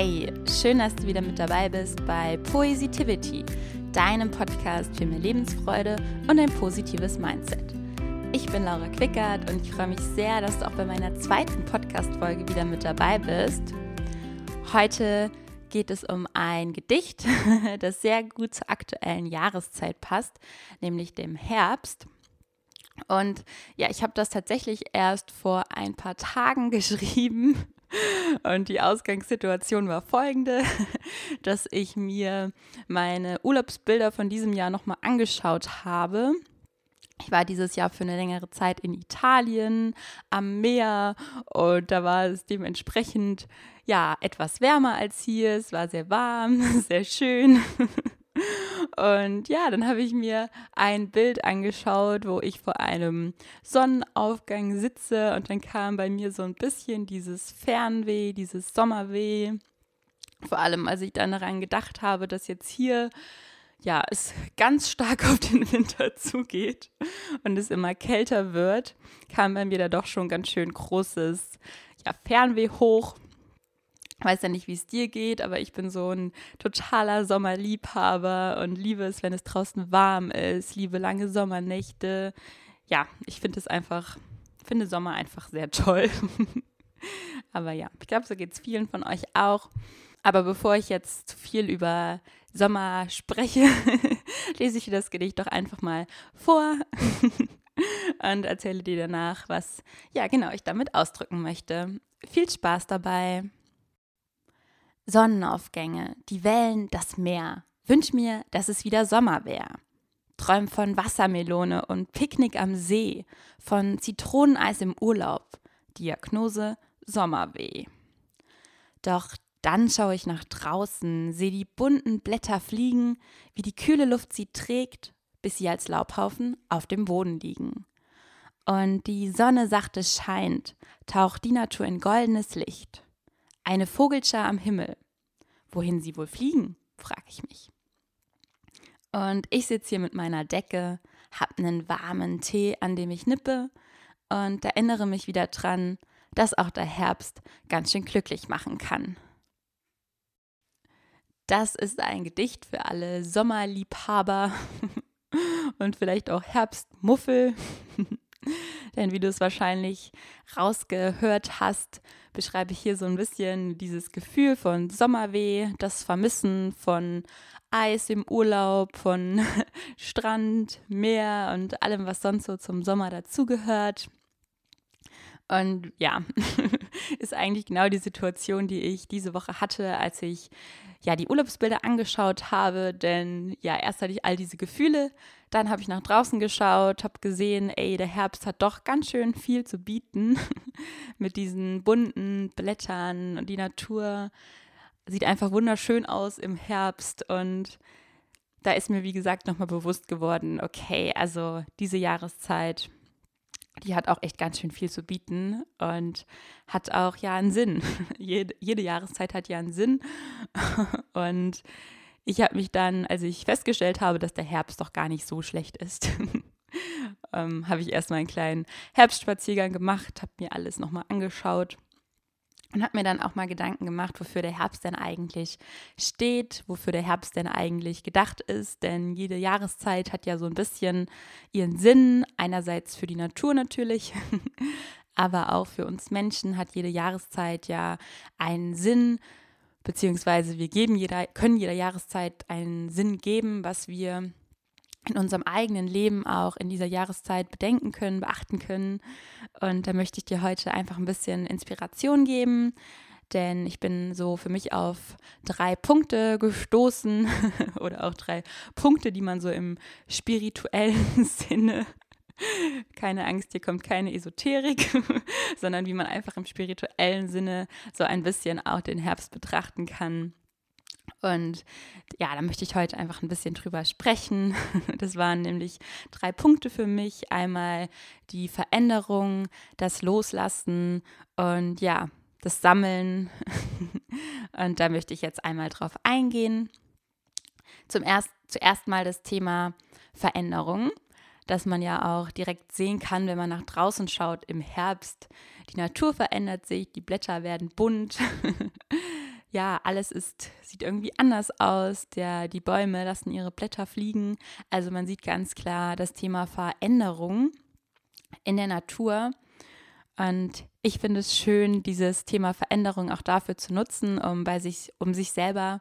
Hey, schön, dass du wieder mit dabei bist bei Poesitivity, deinem Podcast für mehr Lebensfreude und ein positives Mindset. Ich bin Laura Quickert und ich freue mich sehr, dass du auch bei meiner zweiten Podcast-Folge wieder mit dabei bist. Heute geht es um ein Gedicht, das sehr gut zur aktuellen Jahreszeit passt, nämlich dem Herbst. Und ja, ich habe das tatsächlich erst vor ein paar Tagen geschrieben und die Ausgangssituation war folgende, dass ich mir meine Urlaubsbilder von diesem Jahr nochmal angeschaut habe. Ich war dieses Jahr für eine längere Zeit in Italien am Meer und da war es dementsprechend ja etwas wärmer als hier. Es war sehr warm, sehr schön. Und ja, dann habe ich mir ein Bild angeschaut, wo ich vor einem Sonnenaufgang sitze und dann kam bei mir so ein bisschen dieses Fernweh, dieses Sommerweh. Vor allem, als ich dann daran gedacht habe, dass jetzt hier ja, es ganz stark auf den Winter zugeht und es immer kälter wird, kam bei mir da doch schon ganz schön großes ja, Fernweh hoch weiß ja nicht, wie es dir geht, aber ich bin so ein totaler Sommerliebhaber und liebe es, wenn es draußen warm ist, liebe lange Sommernächte. Ja, ich finde es einfach, finde Sommer einfach sehr toll. aber ja, ich glaube, so geht es vielen von euch auch. Aber bevor ich jetzt zu viel über Sommer spreche, lese ich dir das Gedicht doch einfach mal vor und erzähle dir danach, was ja genau ich damit ausdrücken möchte. Viel Spaß dabei. Sonnenaufgänge, die Wellen, das Meer. Wünsch mir, dass es wieder Sommer wäre. Träum von Wassermelone und Picknick am See, von Zitroneneis im Urlaub. Diagnose Sommerweh. Doch dann schaue ich nach draußen, sehe die bunten Blätter fliegen, wie die kühle Luft sie trägt, bis sie als Laubhaufen auf dem Boden liegen. Und die Sonne sachte scheint, taucht die Natur in goldenes Licht. Eine Vogelschar am Himmel. Wohin sie wohl fliegen, frage ich mich. Und ich sitze hier mit meiner Decke, hab einen warmen Tee, an dem ich nippe und erinnere mich wieder dran, dass auch der Herbst ganz schön glücklich machen kann. Das ist ein Gedicht für alle Sommerliebhaber und vielleicht auch Herbstmuffel. Denn wie du es wahrscheinlich rausgehört hast, beschreibe ich hier so ein bisschen dieses Gefühl von Sommerweh, das Vermissen von Eis im Urlaub, von Strand, Meer und allem, was sonst so zum Sommer dazugehört. Und ja, ist eigentlich genau die Situation, die ich diese Woche hatte, als ich ja die Urlaubsbilder angeschaut habe. Denn ja, erst hatte ich all diese Gefühle, dann habe ich nach draußen geschaut, habe gesehen, ey, der Herbst hat doch ganz schön viel zu bieten mit diesen bunten Blättern und die Natur sieht einfach wunderschön aus im Herbst und da ist mir, wie gesagt, nochmal bewusst geworden, okay, also diese Jahreszeit die hat auch echt ganz schön viel zu bieten und hat auch ja einen Sinn. jede, jede Jahreszeit hat ja einen Sinn. und ich habe mich dann, als ich festgestellt habe, dass der Herbst doch gar nicht so schlecht ist, ähm, habe ich erstmal einen kleinen Herbstspaziergang gemacht, habe mir alles nochmal angeschaut und habe mir dann auch mal Gedanken gemacht, wofür der Herbst denn eigentlich steht, wofür der Herbst denn eigentlich gedacht ist. Denn jede Jahreszeit hat ja so ein bisschen ihren Sinn. Einerseits für die Natur natürlich, aber auch für uns Menschen hat jede Jahreszeit ja einen Sinn. Beziehungsweise wir geben jeder, können jeder Jahreszeit einen Sinn geben, was wir in unserem eigenen Leben auch in dieser Jahreszeit bedenken können, beachten können. Und da möchte ich dir heute einfach ein bisschen Inspiration geben, denn ich bin so für mich auf drei Punkte gestoßen oder auch drei Punkte, die man so im spirituellen Sinne keine Angst, hier kommt keine Esoterik, sondern wie man einfach im spirituellen Sinne so ein bisschen auch den Herbst betrachten kann. Und ja, da möchte ich heute einfach ein bisschen drüber sprechen. Das waren nämlich drei Punkte für mich. Einmal die Veränderung, das Loslassen und ja, das Sammeln. Und da möchte ich jetzt einmal drauf eingehen. Zum erst, zuerst mal das Thema Veränderung, dass man ja auch direkt sehen kann, wenn man nach draußen schaut im Herbst. Die Natur verändert sich, die Blätter werden bunt. ja, alles ist, sieht irgendwie anders aus. Der, die Bäume lassen ihre Blätter fliegen. Also man sieht ganz klar das Thema Veränderung in der Natur. Und ich finde es schön, dieses Thema Veränderung auch dafür zu nutzen, um bei sich, um sich selber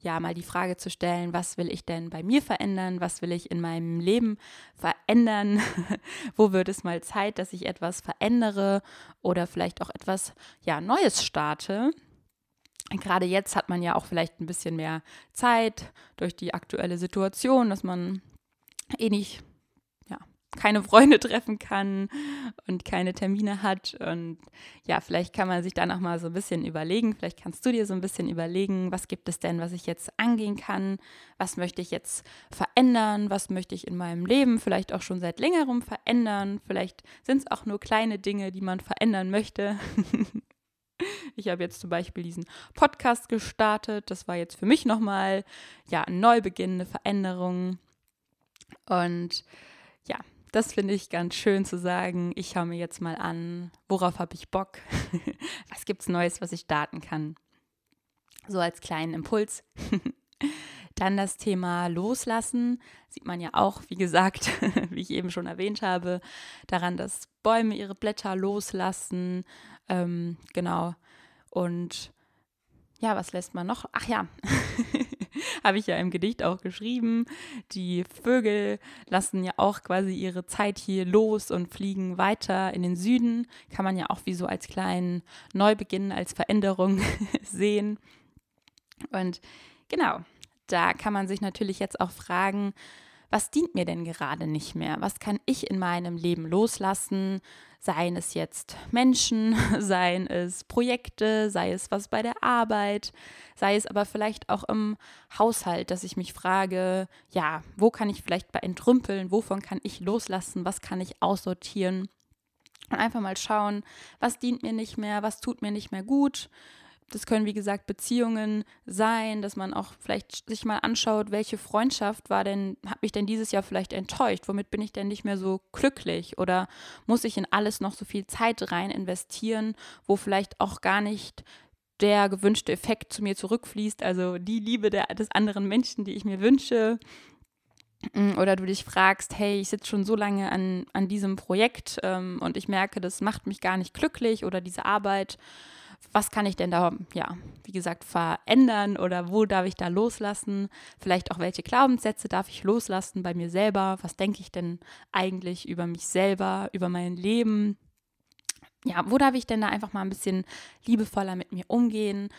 ja mal die Frage zu stellen, was will ich denn bei mir verändern, was will ich in meinem Leben verändern, wo wird es mal Zeit, dass ich etwas verändere oder vielleicht auch etwas ja Neues starte. Gerade jetzt hat man ja auch vielleicht ein bisschen mehr Zeit durch die aktuelle Situation, dass man eh nicht keine Freunde treffen kann und keine Termine hat. Und ja, vielleicht kann man sich da noch mal so ein bisschen überlegen. Vielleicht kannst du dir so ein bisschen überlegen, was gibt es denn, was ich jetzt angehen kann? Was möchte ich jetzt verändern? Was möchte ich in meinem Leben vielleicht auch schon seit längerem verändern? Vielleicht sind es auch nur kleine Dinge, die man verändern möchte. Ich habe jetzt zum Beispiel diesen Podcast gestartet. Das war jetzt für mich nochmal ja, ein Neubeginn, eine Veränderung. Und ja, das finde ich ganz schön zu sagen. Ich schaue mir jetzt mal an, worauf habe ich Bock? was gibt es Neues, was ich starten kann? So als kleinen Impuls. Dann das Thema Loslassen. Sieht man ja auch, wie gesagt, wie ich eben schon erwähnt habe, daran, dass Bäume ihre Blätter loslassen. Ähm, genau. Und ja, was lässt man noch? Ach ja, habe ich ja im Gedicht auch geschrieben. Die Vögel lassen ja auch quasi ihre Zeit hier los und fliegen weiter in den Süden. Kann man ja auch wie so als kleinen Neubeginn, als Veränderung sehen. Und genau, da kann man sich natürlich jetzt auch fragen, was dient mir denn gerade nicht mehr? Was kann ich in meinem Leben loslassen? Seien es jetzt Menschen, seien es Projekte, sei es was bei der Arbeit, sei es aber vielleicht auch im Haushalt, dass ich mich frage, ja, wo kann ich vielleicht bei entrümpeln, wovon kann ich loslassen, was kann ich aussortieren? Und einfach mal schauen, was dient mir nicht mehr, was tut mir nicht mehr gut, das können, wie gesagt, Beziehungen sein, dass man auch vielleicht sich mal anschaut, welche Freundschaft war denn, hat mich denn dieses Jahr vielleicht enttäuscht? Womit bin ich denn nicht mehr so glücklich? Oder muss ich in alles noch so viel Zeit rein investieren, wo vielleicht auch gar nicht der gewünschte Effekt zu mir zurückfließt, also die Liebe der, des anderen Menschen, die ich mir wünsche? Mm, oder du dich fragst, hey, ich sitze schon so lange an, an diesem Projekt ähm, und ich merke, das macht mich gar nicht glücklich oder diese Arbeit was kann ich denn da, ja, wie gesagt, verändern oder wo darf ich da loslassen? Vielleicht auch welche Glaubenssätze darf ich loslassen bei mir selber? Was denke ich denn eigentlich über mich selber, über mein Leben? Ja, wo darf ich denn da einfach mal ein bisschen liebevoller mit mir umgehen?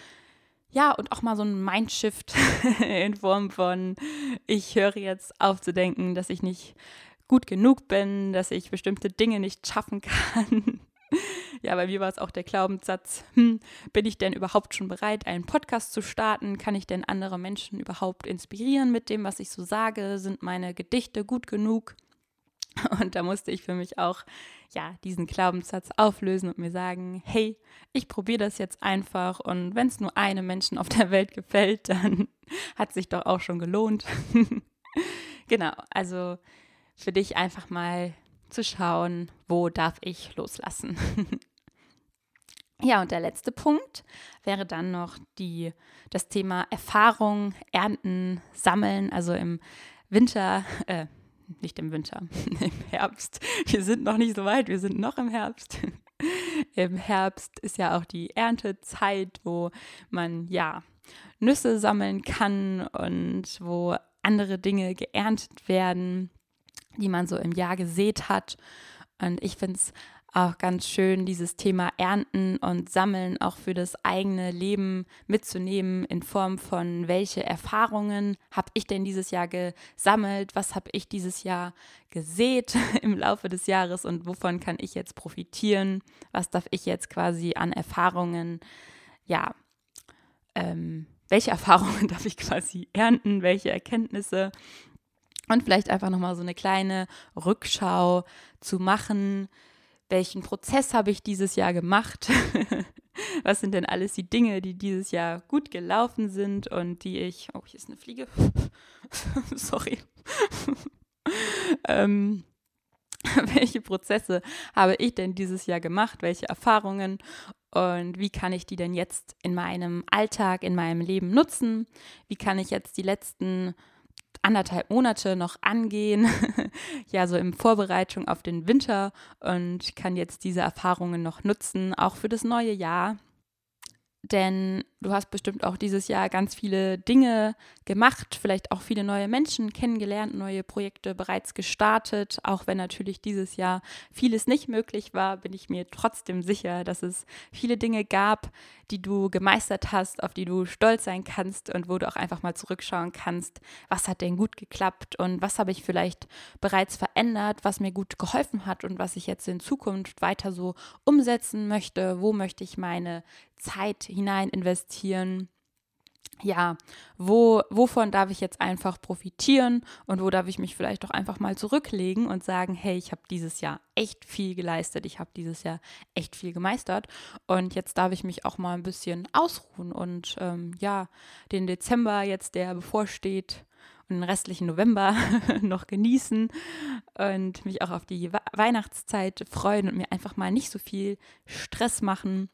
Ja, und auch mal so ein Mindshift in Form von, ich höre jetzt auf zu denken, dass ich nicht gut genug bin, dass ich bestimmte Dinge nicht schaffen kann. Ja, bei mir war es auch der Glaubenssatz, hm, bin ich denn überhaupt schon bereit, einen Podcast zu starten? Kann ich denn andere Menschen überhaupt inspirieren mit dem, was ich so sage? Sind meine Gedichte gut genug? Und da musste ich für mich auch ja diesen Glaubenssatz auflösen und mir sagen, hey, ich probiere das jetzt einfach und wenn es nur einem Menschen auf der Welt gefällt, dann hat sich doch auch schon gelohnt. genau, also für dich einfach mal zu schauen, wo darf ich loslassen. Ja, und der letzte Punkt wäre dann noch die, das Thema Erfahrung, Ernten, Sammeln, also im Winter, äh, nicht im Winter, im Herbst. Wir sind noch nicht so weit, wir sind noch im Herbst. Im Herbst ist ja auch die Erntezeit, wo man ja Nüsse sammeln kann und wo andere Dinge geerntet werden die man so im Jahr gesät hat. Und ich finde es auch ganz schön, dieses Thema Ernten und Sammeln auch für das eigene Leben mitzunehmen in Form von, welche Erfahrungen habe ich denn dieses Jahr gesammelt, was habe ich dieses Jahr gesät im Laufe des Jahres und wovon kann ich jetzt profitieren, was darf ich jetzt quasi an Erfahrungen, ja, ähm, welche Erfahrungen darf ich quasi ernten, welche Erkenntnisse? Und vielleicht einfach nochmal so eine kleine Rückschau zu machen. Welchen Prozess habe ich dieses Jahr gemacht? Was sind denn alles die Dinge, die dieses Jahr gut gelaufen sind und die ich. Oh, hier ist eine Fliege. Sorry. ähm, welche Prozesse habe ich denn dieses Jahr gemacht? Welche Erfahrungen? und wie kann ich die denn jetzt in meinem Alltag, in meinem Leben nutzen? Wie kann ich jetzt die letzten anderthalb Monate noch angehen, ja, so in Vorbereitung auf den Winter und kann jetzt diese Erfahrungen noch nutzen, auch für das neue Jahr. Denn du hast bestimmt auch dieses Jahr ganz viele Dinge gemacht, vielleicht auch viele neue Menschen kennengelernt, neue Projekte bereits gestartet. Auch wenn natürlich dieses Jahr vieles nicht möglich war, bin ich mir trotzdem sicher, dass es viele Dinge gab, die du gemeistert hast, auf die du stolz sein kannst und wo du auch einfach mal zurückschauen kannst, was hat denn gut geklappt und was habe ich vielleicht bereits verändert, was mir gut geholfen hat und was ich jetzt in Zukunft weiter so umsetzen möchte, wo möchte ich meine Zeit hinein investieren ja, wo, wovon darf ich jetzt einfach profitieren und wo darf ich mich vielleicht auch einfach mal zurücklegen und sagen, hey, ich habe dieses Jahr echt viel geleistet, ich habe dieses Jahr echt viel gemeistert und jetzt darf ich mich auch mal ein bisschen ausruhen und ähm, ja, den Dezember jetzt, der bevorsteht, und den restlichen November noch genießen und mich auch auf die Weihnachtszeit freuen und mir einfach mal nicht so viel Stress machen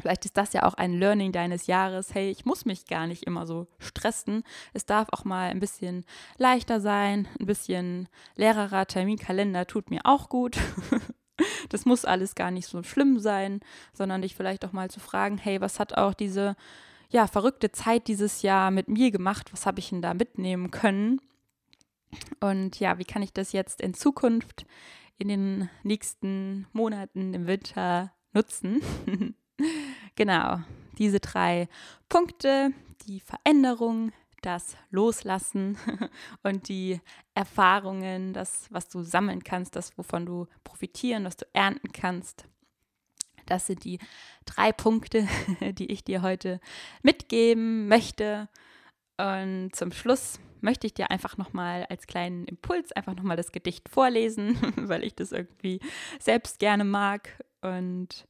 Vielleicht ist das ja auch ein Learning deines Jahres. Hey, ich muss mich gar nicht immer so stressen. Es darf auch mal ein bisschen leichter sein, ein bisschen leererer Terminkalender tut mir auch gut. das muss alles gar nicht so schlimm sein, sondern dich vielleicht auch mal zu fragen, hey, was hat auch diese ja, verrückte Zeit dieses Jahr mit mir gemacht? Was habe ich denn da mitnehmen können? Und ja, wie kann ich das jetzt in Zukunft in den nächsten Monaten im Winter nutzen? genau, diese drei Punkte, die Veränderung, das Loslassen und die Erfahrungen, das, was du sammeln kannst, das, wovon du profitieren, was du ernten kannst. Das sind die drei Punkte, die ich dir heute mitgeben möchte. Und zum Schluss möchte ich dir einfach nochmal als kleinen Impuls einfach nochmal das Gedicht vorlesen, weil ich das irgendwie selbst gerne mag. Und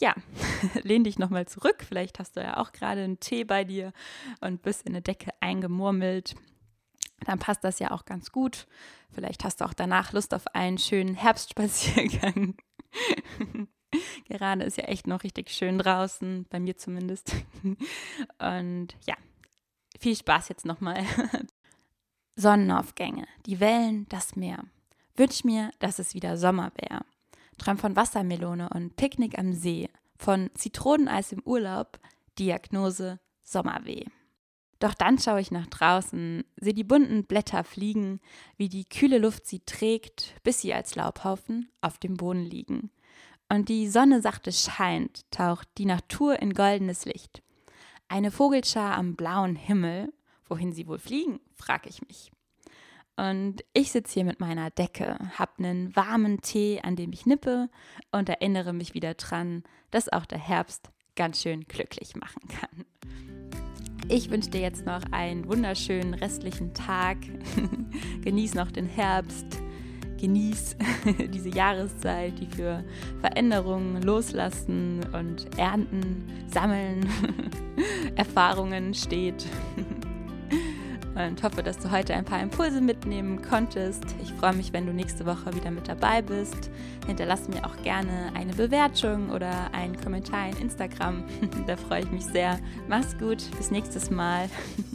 ja, lehn dich nochmal zurück. Vielleicht hast du ja auch gerade einen Tee bei dir und bist in eine Decke eingemurmelt. Dann passt das ja auch ganz gut. Vielleicht hast du auch danach Lust auf einen schönen Herbstspaziergang. Gerade ist ja echt noch richtig schön draußen, bei mir zumindest. Und ja, viel Spaß jetzt nochmal. Sonnenaufgänge, die Wellen, das Meer. Wünsch mir, dass es wieder Sommer wäre. Träum von Wassermelone und Picknick am See, von Zitroneneis im Urlaub, Diagnose Sommerweh. Doch dann schaue ich nach draußen, sehe die bunten Blätter fliegen, wie die kühle Luft sie trägt, bis sie als Laubhaufen auf dem Boden liegen. Und die Sonne sachte scheint, taucht die Natur in goldenes Licht. Eine Vogelschar am blauen Himmel, wohin sie wohl fliegen, frag ich mich. Und ich sitze hier mit meiner Decke, habe einen warmen Tee, an dem ich nippe und erinnere mich wieder dran, dass auch der Herbst ganz schön glücklich machen kann. Ich wünsche dir jetzt noch einen wunderschönen restlichen Tag. Genieß noch den Herbst. Genieß diese Jahreszeit, die für Veränderungen, Loslassen und Ernten, Sammeln, Erfahrungen steht und hoffe, dass du heute ein paar Impulse mitnehmen konntest. Ich freue mich, wenn du nächste Woche wieder mit dabei bist. Hinterlass mir auch gerne eine Bewertung oder einen Kommentar in Instagram. da freue ich mich sehr. Mach's gut, bis nächstes Mal.